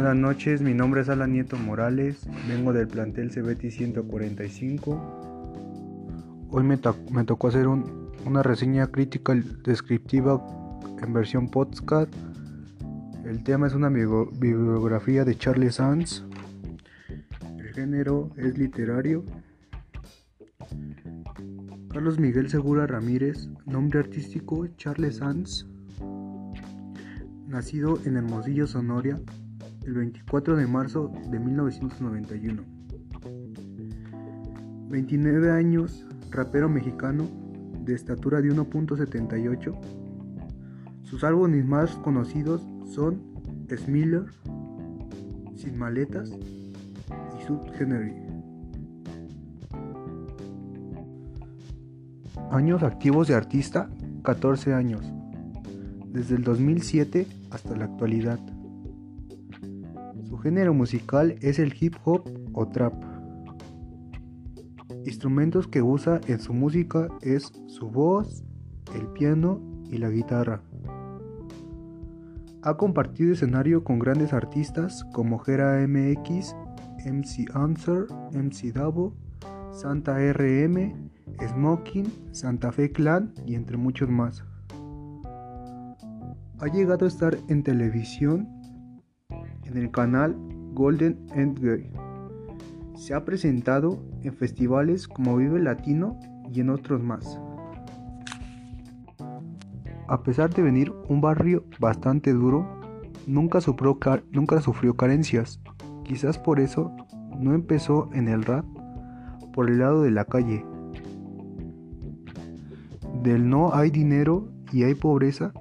Buenas noches, mi nombre es Alan Nieto Morales, vengo del plantel CBT 145. Hoy me, tocó hacer una reseña crítica descriptiva en versión podcast. El tema es una bibliografía de Charles Sands. El género es literario. Carlos Miguel Segura Ramírez, nombre artístico Charles Sands. Nacido en Hermosillo, Sonora, el 24 de marzo de 1991. 29 años, rapero mexicano de estatura de 1.78. Sus álbumes más conocidos son Smiller, Sin Maletas y Subgenery. Años activos de artista, 14 años, desde el 2007 hasta la actualidad género musical es el hip hop o trap. Instrumentos que usa en su música es su voz, el piano y la guitarra. Ha compartido escenario con grandes artistas como Gera MX, MC Answer, MC Davo, Santa RM, Smoking, Santa Fe Clan y entre muchos más. Ha llegado a estar en televisión en el canal Golden Endgame. Se ha presentado en festivales como Vive Latino y en otros más. A pesar de venir un barrio bastante duro, nunca sufrió, nunca sufrió carencias. Quizás por eso no empezó en el rap por el lado de la calle. Del no hay dinero y hay pobreza,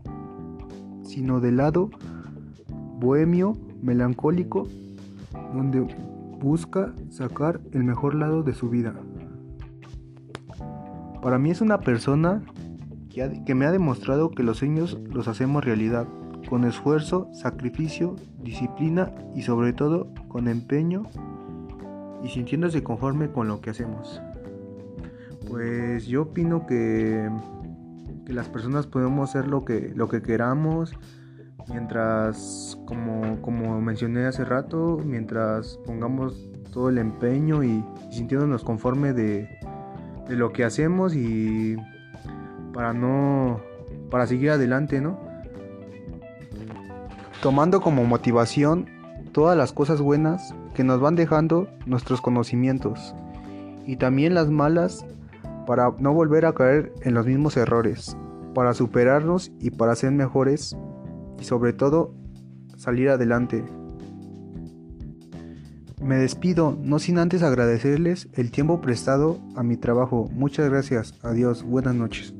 sino del lado bohemio melancólico donde busca sacar el mejor lado de su vida. Para mí es una persona que, me ha demostrado que los sueños los hacemos realidad, con esfuerzo, sacrificio, disciplina y sobre todo con empeño y sintiéndose conforme con lo que hacemos. Pues yo opino que, que las personas podemos hacer lo que, lo que queramos, mientras, como, como mencioné hace rato, mientras pongamos todo el empeño y, sintiéndonos conforme de, de, lo que hacemos y para no, para seguir adelante, ¿no? Tomando como motivación todas las cosas buenas que nos van dejando nuestros conocimientos y también las malas para no volver a caer en los mismos errores, para superarnos y para ser mejores y sobre todo salir adelante. Me despido, no sin antes agradecerles el tiempo prestado a mi trabajo. Muchas gracias. Adiós. Buenas noches.